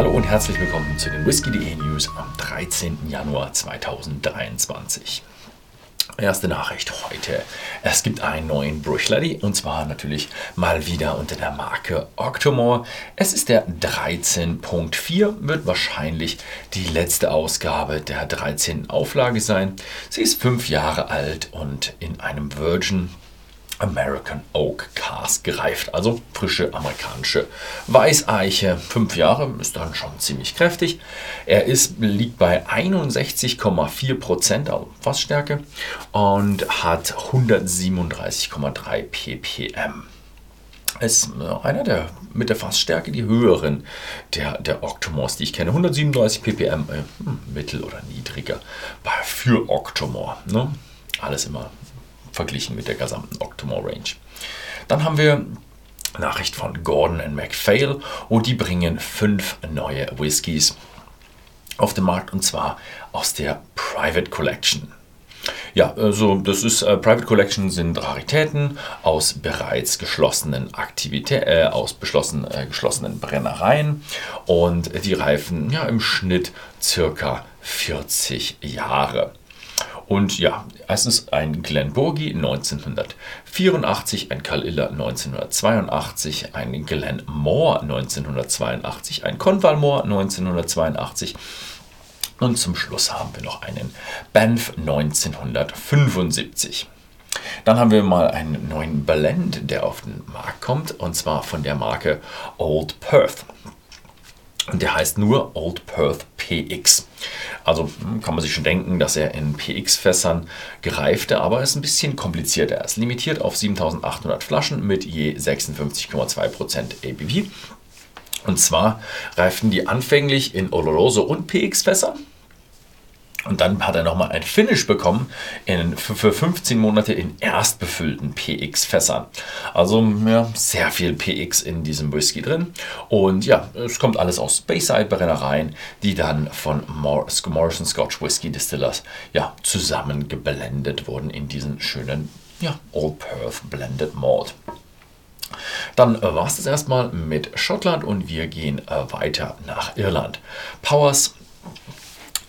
Hallo und herzlich willkommen zu den Whisky.de News am 13. Januar 2023. Erste Nachricht heute. Es gibt einen neuen Bruichlady und zwar natürlich mal wieder unter der Marke Octomore. Es ist der 13.4, wird wahrscheinlich die letzte Ausgabe der 13. Auflage sein. Sie ist fünf Jahre alt und in einem Virgin American Oak Cask gereift, also frische amerikanische Weißeiche. Fünf Jahre ist dann schon ziemlich kräftig. Er ist, liegt bei 61,4 Prozent Fassstärke und hat 137,3 ppm. Ist äh, einer der mit der Fassstärke die höheren der, der Octomores, die ich kenne. 137 ppm, äh, hm, mittel oder niedriger für Octomore. Ne? Alles immer verglichen mit der gesamten Octomore Range. Dann haben wir Nachricht von Gordon und MacPhail und die bringen fünf neue Whiskys auf den Markt und zwar aus der Private Collection. Ja, also das ist äh, Private Collection sind Raritäten aus bereits geschlossenen Aktivitäten, äh, aus beschlossen, äh, geschlossenen Brennereien und die reifen ja im Schnitt circa 40 Jahre. Und ja, es ist ein Glenbogie 1984, ein Kalilla 1982, ein Glen Moore 1982, ein Conval 1982 und zum Schluss haben wir noch einen Banff 1975. Dann haben wir mal einen neuen Blend, der auf den Markt kommt, und zwar von der Marke Old Perth. Und der heißt nur Old Perth PX. Also hm, kann man sich schon denken, dass er in PX-Fässern gereifte, aber ist ein bisschen komplizierter. Er ist limitiert auf 7800 Flaschen mit je 56,2% ABV. Und zwar reiften die anfänglich in Oloroso und PX-Fässer und dann hat er nochmal ein Finish bekommen in, für, für 15 Monate in erstbefüllten PX-Fässern. Also ja, sehr viel PX in diesem Whisky drin. Und ja, es kommt alles aus Bayside-Brennereien, die dann von Morrison Scotch Whisky Distillers ja, zusammengeblendet wurden in diesen schönen ja, Old Perth Blended Malt. Dann war es das erstmal mit Schottland und wir gehen äh, weiter nach Irland. Powers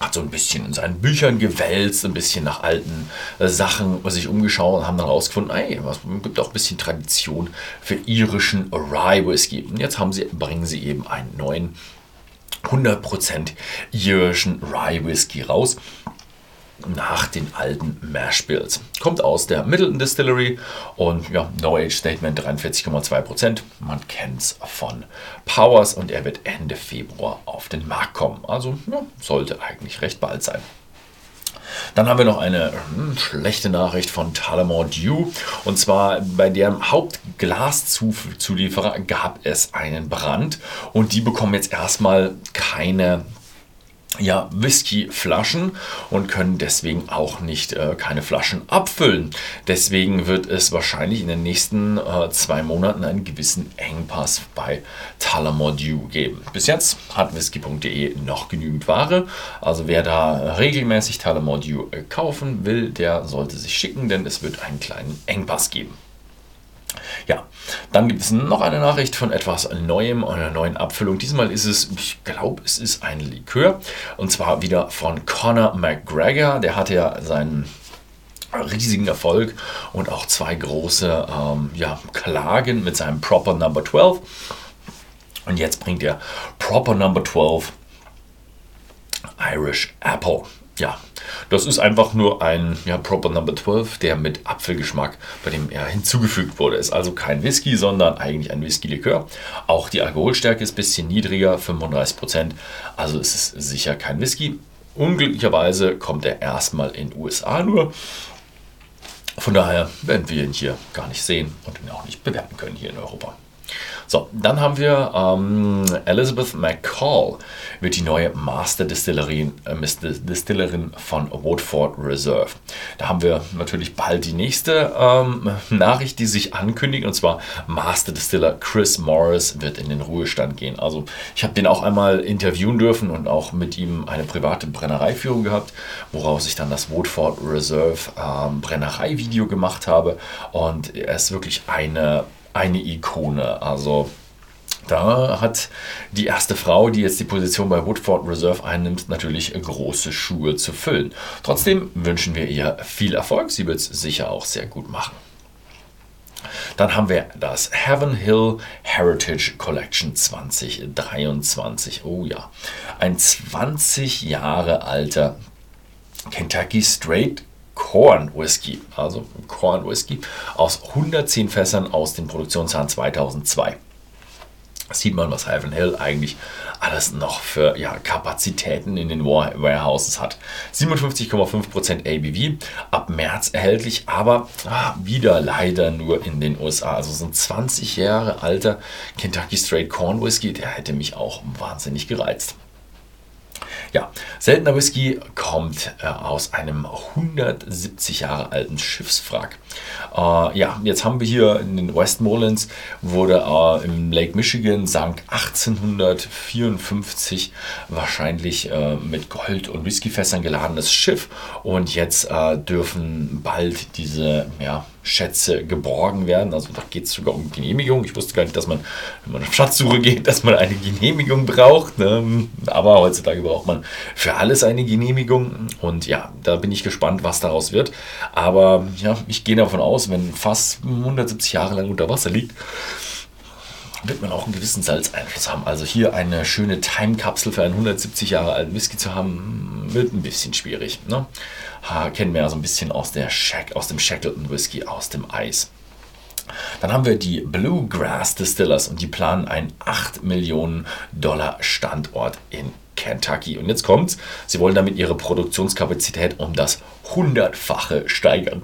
hat so ein bisschen in seinen Büchern gewälzt, ein bisschen nach alten äh, Sachen sich umgeschaut und haben dann herausgefunden, ey, es gibt auch ein bisschen Tradition für irischen Rye Whisky. Und jetzt haben sie, bringen sie eben einen neuen 100% irischen Rye Whisky raus nach den alten Mash Bills. Kommt aus der Middleton Distillery und ja, No Age Statement 43,2%. Man kennt es von Powers und er wird Ende Februar auf den Markt kommen. Also ja, sollte eigentlich recht bald sein. Dann haben wir noch eine hm, schlechte Nachricht von Tullamore Dew. Und zwar bei deren Hauptglaszulieferer gab es einen Brand. Und die bekommen jetzt erstmal keine ja, Whiskyflaschen und können deswegen auch nicht äh, keine Flaschen abfüllen. Deswegen wird es wahrscheinlich in den nächsten äh, zwei Monaten einen gewissen Engpass bei Tullamore Dew geben. Bis jetzt hat whisky.de noch genügend Ware. Also wer da regelmäßig Tullamore Dew äh, kaufen will, der sollte sich schicken, denn es wird einen kleinen Engpass geben. Ja, dann gibt es noch eine Nachricht von etwas Neuem, einer neuen Abfüllung. Diesmal ist es, ich glaube, es ist ein Likör. Und zwar wieder von Conor McGregor. Der hatte ja seinen riesigen Erfolg und auch zwei große ähm, ja, Klagen mit seinem Proper Number 12. Und jetzt bringt er Proper Number 12 Irish Apple. Ja, das ist einfach nur ein ja, Proper Number 12, der mit Apfelgeschmack, bei dem er hinzugefügt wurde. Ist also kein Whisky, sondern eigentlich ein Whisky-Likör. Auch die Alkoholstärke ist ein bisschen niedriger, 35%. Also es ist sicher kein Whisky. Unglücklicherweise kommt er erstmal in den USA nur. Von daher werden wir ihn hier gar nicht sehen und ihn auch nicht bewerten können hier in Europa. So, dann haben wir ähm, Elizabeth McCall, wird die neue Master Distillerin, äh, Distillerin von Woodford Reserve. Da haben wir natürlich bald die nächste ähm, Nachricht, die sich ankündigt, und zwar Master Distiller Chris Morris wird in den Ruhestand gehen. Also ich habe den auch einmal interviewen dürfen und auch mit ihm eine private Brennereiführung gehabt, woraus ich dann das Woodford Reserve ähm, Brennerei-Video gemacht habe. Und er ist wirklich eine eine Ikone. Also da hat die erste Frau, die jetzt die Position bei Woodford Reserve einnimmt, natürlich große Schuhe zu füllen. Trotzdem wünschen wir ihr viel Erfolg. Sie wird es sicher auch sehr gut machen. Dann haben wir das Heaven Hill Heritage Collection 2023. Oh ja, ein 20 Jahre alter Kentucky Straight Corn Whisky, also Corn Whisky aus 110 Fässern aus dem Produktionsjahr 2002 sieht man, was Heaven Hill eigentlich alles noch für ja, Kapazitäten in den Warehouses hat. 57,5% ABV, ab März erhältlich, aber ah, wieder leider nur in den USA. Also so ein 20 Jahre alter Kentucky Straight Corn Whisky, der hätte mich auch wahnsinnig gereizt. Ja, seltener Whisky kommt äh, aus einem 170 Jahre alten Schiffswrack. Äh, ja, jetzt haben wir hier in den Westmorelands, wurde äh, im Lake Michigan sank 1854 wahrscheinlich äh, mit Gold- und Whiskyfässern geladenes Schiff und jetzt äh, dürfen bald diese ja, Schätze geborgen werden. Also da geht es sogar um Genehmigung. Ich wusste gar nicht, dass man, wenn man auf Schatzsuche geht, dass man eine Genehmigung braucht. Ne? Aber heutzutage braucht man für alles eine Genehmigung. Und ja, da bin ich gespannt, was daraus wird. Aber ja, ich gehe davon aus, wenn fast 170 Jahre lang unter Wasser liegt, wird man auch einen gewissen Salzeinfluss haben. Also hier eine schöne Time-Kapsel für einen 170 Jahre alten Whisky zu haben, wird ein bisschen schwierig. Ne? Ha, kennen wir ja so ein bisschen aus, der Shack, aus dem Shackleton Whisky, aus dem Eis. Dann haben wir die Bluegrass Distillers und die planen einen 8 Millionen Dollar Standort in Kentucky. Und jetzt kommt's, sie wollen damit ihre Produktionskapazität um das hundertfache steigern.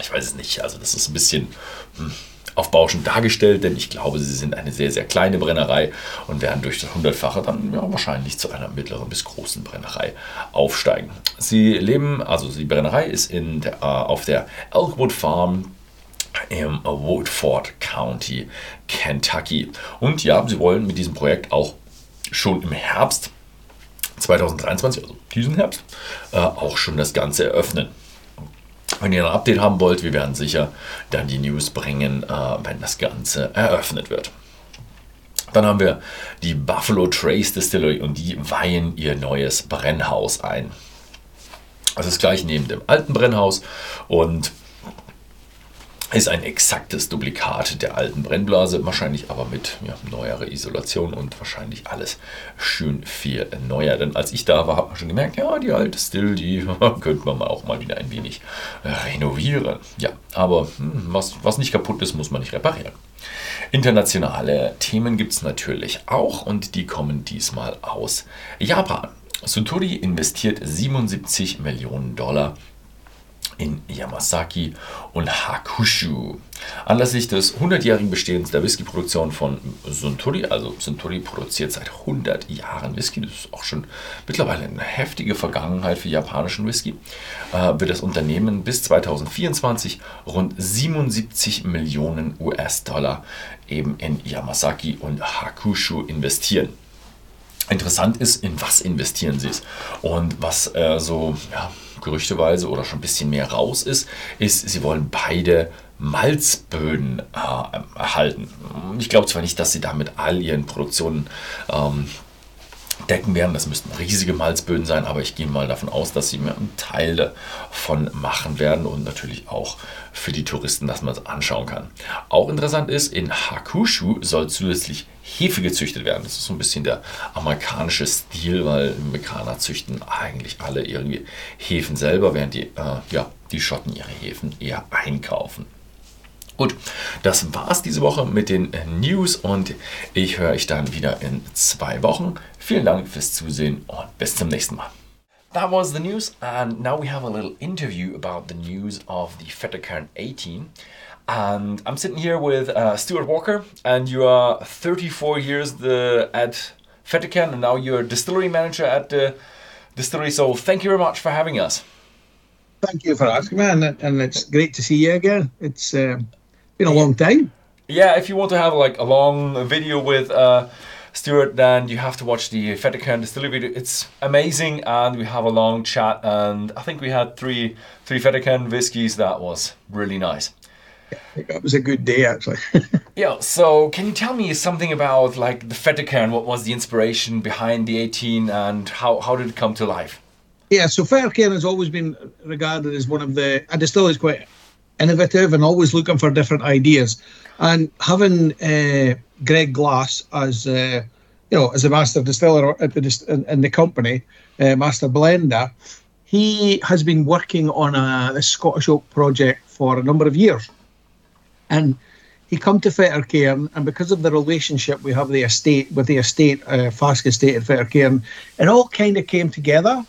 Ich weiß es nicht, also das ist ein bisschen... Hm, aufbauschend dargestellt, denn ich glaube, sie sind eine sehr, sehr kleine Brennerei und werden durch das Hundertfache dann ja, wahrscheinlich zu einer mittleren bis großen Brennerei aufsteigen. Sie leben, also die Brennerei ist in der, äh, auf der Elkwood Farm im Woodford County, Kentucky. Und ja, sie wollen mit diesem Projekt auch schon im Herbst 2023, also diesen Herbst, äh, auch schon das Ganze eröffnen. Wenn ihr ein Update haben wollt, wir werden sicher dann die News bringen, äh, wenn das Ganze eröffnet wird. Dann haben wir die Buffalo Trace Distillery und die weihen ihr neues Brennhaus ein. Das ist gleich neben dem alten Brennhaus und ist ein exaktes Duplikat der alten Brennblase, wahrscheinlich aber mit ja, neuerer Isolation und wahrscheinlich alles schön viel neuer. Denn als ich da war, hat man schon gemerkt, ja, die alte Still, die könnte man auch mal wieder ein wenig renovieren. Ja, aber hm, was, was nicht kaputt ist, muss man nicht reparieren. Internationale Themen gibt es natürlich auch und die kommen diesmal aus Japan. Suntory investiert 77 Millionen Dollar in Yamasaki und Hakushu. Anlässlich des 100-jährigen Bestehens der Whiskyproduktion von Suntory, also Suntory produziert seit 100 Jahren Whisky, das ist auch schon mittlerweile eine heftige Vergangenheit für japanischen Whisky, äh, wird das Unternehmen bis 2024 rund 77 Millionen US-Dollar eben in Yamasaki und Hakushu investieren. Interessant ist, in was investieren sie es und was äh, so ja, gerüchteweise oder schon ein bisschen mehr raus ist, ist, sie wollen beide Malzböden äh, erhalten. Ich glaube zwar nicht, dass sie damit all ihren Produktionen ähm, decken werden. Das müssten riesige Malzböden sein, aber ich gehe mal davon aus, dass sie mir einen Teil davon machen werden und natürlich auch für die Touristen, dass man es anschauen kann. Auch interessant ist, in Hakushu soll zusätzlich Hefe gezüchtet werden. Das ist so ein bisschen der amerikanische Stil, weil Amerikaner züchten eigentlich alle irgendwie Hefen selber, während die, äh, ja, die Schotten ihre Hefen eher einkaufen. Gut, das war's diese Woche mit den News und ich höre euch dann wieder in zwei Wochen. Vielen Dank fürs Zusehen und bis zum nächsten Mal. That was the news, and now we have a little interview about the news of the Fettercairn 18. And I'm sitting here with uh, Stuart Walker, and you are 34 years the, at Fettercairn, and now you're distillery manager at the distillery. So thank you very much for having us. Thank you for asking me, and, and it's great to see you again. It's um, been a long time. Yeah, if you want to have like a long video with uh, Stuart, then you have to watch the Fettercairn distillery video. It's amazing, and we have a long chat. And I think we had three three Fettercairn whiskies. That was really nice. It was a good day, actually. Yeah, so can you tell me something about like the Fettercairn? What was the inspiration behind the 18 and how, how did it come to life? Yeah, so Fettercairn has always been regarded as one of the, and it still is quite innovative and always looking for different ideas. And having uh, Greg Glass as, uh, you know, as a master distiller at the, in, the company, uh, master blender, he has been working on a, a Scottish oak project for a number of years. And he come to Fettercairn, and because of the relationship we have the estate with the estate, uh, Fask Estate at Fettercairn, it all kind of came together.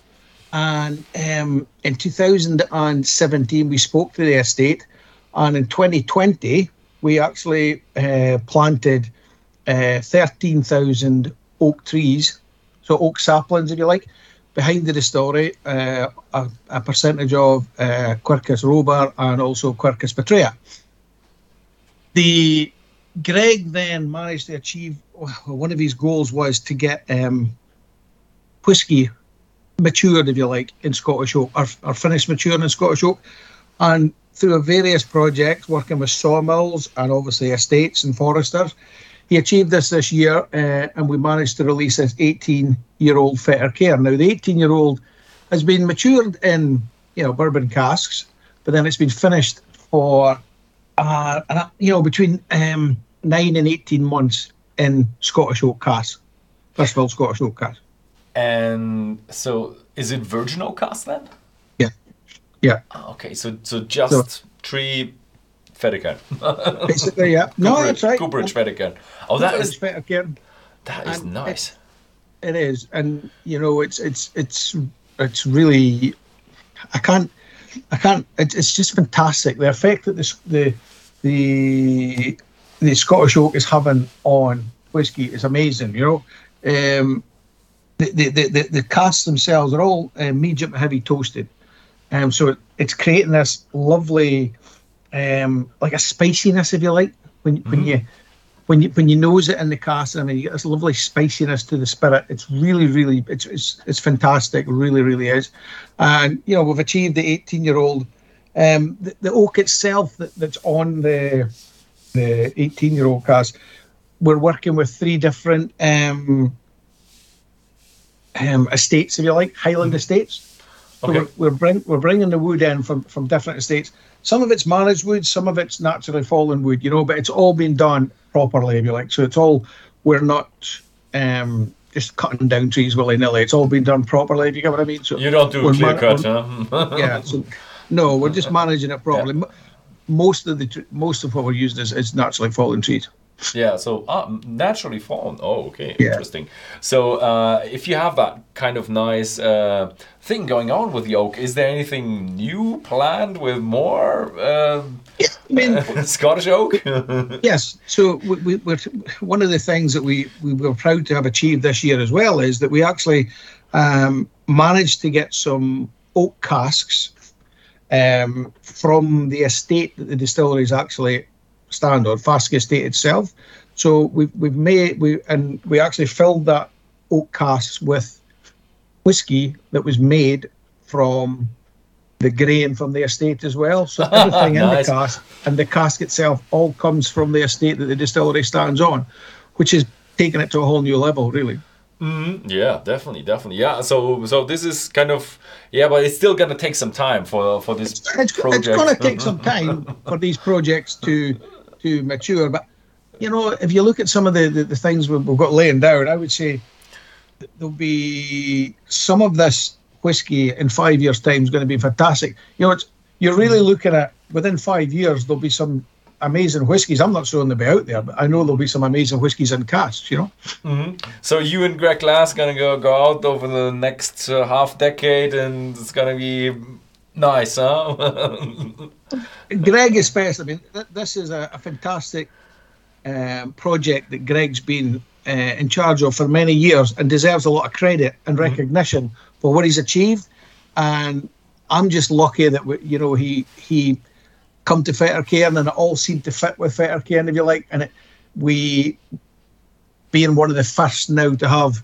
And um, in 2017, we spoke to the estate, and in 2020, we actually uh, planted uh, 13,000 oak trees, so oak saplings, if you like, behind the distillery, uh, a, a, percentage of uh, Quercus robur and also Quercus petraea the Greg then managed to achieve one of his goals was to get um, whiskey matured, if you like, in Scottish oak, or, or finished maturing in Scottish oak. And through a various projects, working with sawmills and obviously estates and foresters, he achieved this this year, uh, and we managed to release his 18-year-old Fettercairn. Now, the 18-year-old has been matured in, you know, bourbon casks, but then it's been finished for uh, you know, between um, nine and 18 months in Scottish oak casks, First of all, Scottish oak cask. And so is it virgin oak cask then? Yeah. Yeah. Ah, okay, so so just so, tree Fettercairn. Basically, yeah. No, Cooperage, that's right. Cooperage Fettercairn. Oh, that is Fettercairn. That is and nice. It, it is, and you know, it's it's it's it's really. I can't I can't. it's just fantastic. The effect that this, the the the Scottish oak is having on whiskey is amazing. You know, um, the, the the the casks themselves are all uh, medium heavy toasted, um, so it, it's creating this lovely, um, like a spiciness, if you like, when mm-hmm. when you when you when you nose it in the cask, I mean, you get this lovely spiciness to the spirit. It's really, really, it's it's, it's fantastic. Really, really is. And you know, we've achieved the 18 year old. Um, the, the oak itself that, that's on the the 18 year old cask, we're working with three different um, um, estates, if you like, Highland mm-hmm. estates. So okay. we're we're, bring, we're bringing the wood in from from different estates. Some of it's managed wood, some of it's naturally fallen wood, you know, but it's all been done properly, if you like. So it's all we're not um, just cutting down trees willy nilly. It's all been done properly. If you get what I mean. So you don't do a clear man- cut, huh? yeah. So, no, we're just managing it properly. Yeah. Most of the most of what we're using is, is naturally fallen trees. Yeah, so uh, naturally fallen. Oh, okay, yeah. interesting. So, uh, if you have that kind of nice uh, thing going on with the oak, is there anything new planned with more uh, yeah, I mean, Scottish oak? yes. So, we, we, one of the things that we, we were proud to have achieved this year as well is that we actually um, managed to get some oak casks um, from the estate that the distillery is actually standard, Fask Estate itself. So we've we've made we and we actually filled that oak casks with whiskey that was made from the grain from the estate as well. So everything nice. in the cask and the cask itself all comes from the estate that the distillery stands on, which is taking it to a whole new level, really. Mm-hmm. Yeah, definitely, definitely. Yeah. So, so this is kind of yeah, but it's still gonna take some time for for this it's, it's, project. It's gonna take some time for these projects to to mature. But you know, if you look at some of the, the, the things we've, we've got laying down, I would say there'll be some of this whiskey in five years' time is going to be fantastic. You know, it's you're really mm-hmm. looking at within five years there'll be some amazing whiskies. I'm not sure they'll be out there, but I know there'll be some amazing whiskies in casks. You know. Mm-hmm. So you and Greg Glass gonna go go out over the next uh, half decade, and it's gonna be Nice, huh? Greg, especially. I mean, th- this is a, a fantastic um, project that Greg's been uh, in charge of for many years and deserves a lot of credit and mm-hmm. recognition for what he's achieved. And I'm just lucky that we, you know he he come to Fettercairn and it all seemed to fit with Fettercairn, if you like. And it, we being one of the first now to have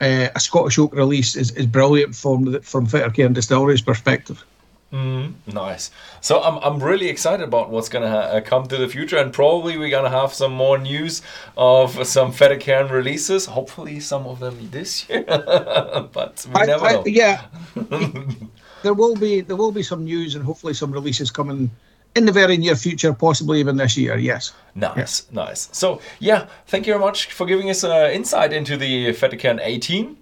uh, a Scottish oak release is, is brilliant from the, from Fettercairn Distillery's perspective. Nice. So I'm, I'm really excited about what's gonna ha- uh, come to the future, and probably we're gonna have some more news of some Fedekern releases. Hopefully, some of them this year, but we I- never I- know. yeah, there will be there will be some news and hopefully some releases coming in the very near future, possibly even this year. Yes. Nice, nice. So yeah, thank you very much for giving us uh, insight into the Fedekern 18.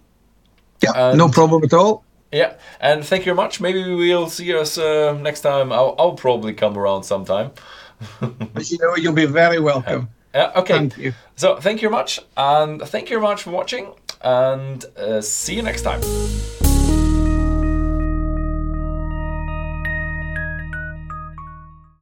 Yeah. no problem at all. Yeah, and thank you very much. Maybe we'll see us uh, next time. I'll, I'll probably come around sometime. You know, you'll be very welcome. Yeah, okay. Thank you. So thank you very much, and thank you very much for watching, and uh, see you next time.